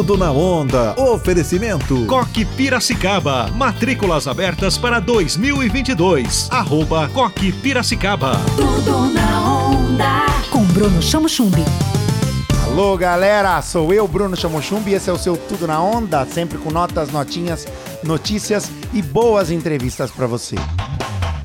Tudo na onda. Oferecimento. Coque Piracicaba. Matrículas abertas para 2022. Arroba Coque Piracicaba. Tudo na onda. Com Bruno Chamo Chumbi. Alô, galera, sou eu, Bruno Chamochumbi, e esse é o seu Tudo na Onda, sempre com notas, notinhas, notícias e boas entrevistas para você.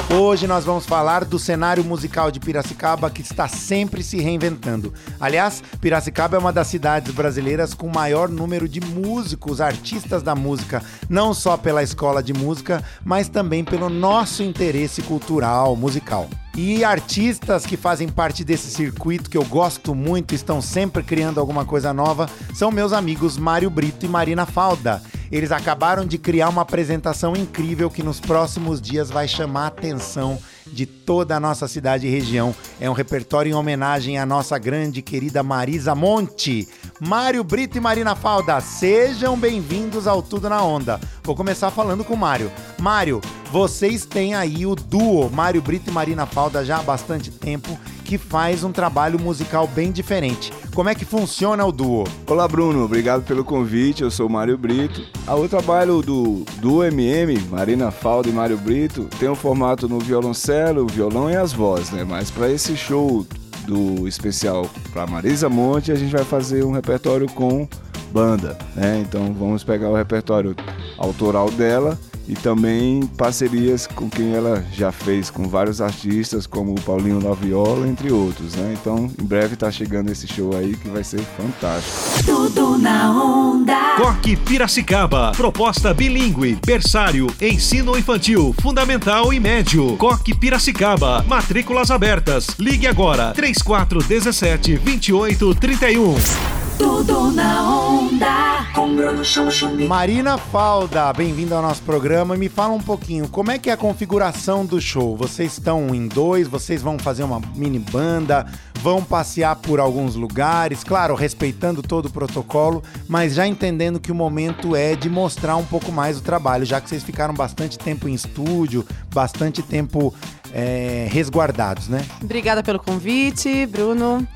Hoje nós vamos falar do cenário musical de Piracicaba que está sempre se reinventando. Aliás, Piracicaba é uma das cidades brasileiras com maior número de músicos, artistas da música, não só pela escola de música, mas também pelo nosso interesse cultural, musical. E artistas que fazem parte desse circuito que eu gosto muito, estão sempre criando alguma coisa nova, são meus amigos Mário Brito e Marina Falda. Eles acabaram de criar uma apresentação incrível que nos próximos dias vai chamar a atenção de toda a nossa cidade e região. É um repertório em homenagem à nossa grande querida Marisa Monte. Mário Brito e Marina Falda, sejam bem-vindos ao Tudo na Onda. Vou começar falando com o Mário. Mário, vocês têm aí o duo Mário Brito e Marina Falda já há bastante tempo que faz um trabalho musical bem diferente. Como é que funciona o duo? Olá, Bruno. Obrigado pelo convite. Eu sou o Mário Brito. Ah, o trabalho do, do MM, Marina Falda e Mário Brito, tem um formato no violoncelo, violão e as vozes, né? Mas para esse show do especial para Marisa Monte, a gente vai fazer um repertório com banda, né? Então vamos pegar o repertório autoral dela e também parcerias com quem ela já fez com vários artistas, como o Paulinho Laviola, entre outros, né? Então, em breve tá chegando esse show aí que vai ser fantástico. Tudo na onda. Coque Piracicaba. Proposta bilíngue, berçário, ensino infantil, fundamental e médio. Coque Piracicaba. Matrículas abertas. Ligue agora. 3417 2831. Tudo na onda. Marina Falda, bem-vinda ao nosso programa. E me fala um pouquinho, como é que é a configuração do show? Vocês estão em dois, vocês vão fazer uma mini banda, vão passear por alguns lugares, claro, respeitando todo o protocolo, mas já entendendo que o momento é de mostrar um pouco mais o trabalho, já que vocês ficaram bastante tempo em estúdio, bastante tempo é, resguardados, né? Obrigada pelo convite, Bruno.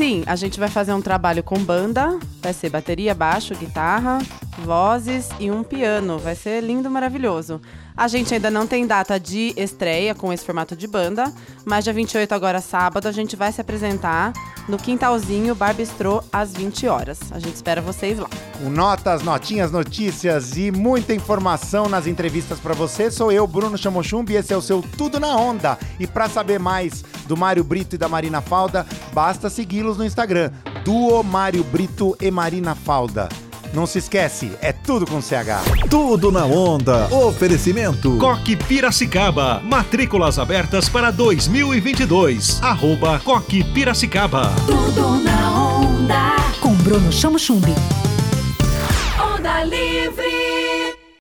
Sim, a gente vai fazer um trabalho com banda. Vai ser bateria, baixo, guitarra, vozes e um piano. Vai ser lindo, maravilhoso. A gente ainda não tem data de estreia com esse formato de banda, mas dia 28, agora sábado, a gente vai se apresentar no Quintalzinho Bar Bistrô às 20 horas. A gente espera vocês lá. Com notas, notinhas, notícias e muita informação nas entrevistas pra você. Sou eu, Bruno Chamochumbi, e esse é o seu Tudo na Onda. E pra saber mais do Mário Brito e da Marina Falda, basta segui-los no Instagram. Duo Mário Brito e Marina Falda. Não se esquece, é tudo com CH. Tudo na onda. Oferecimento. Coque Piracicaba. Matrículas abertas para 2022. Arroba Coque Piracicaba. Tudo na onda. Com Bruno Chamo Chumbi. Onda livre.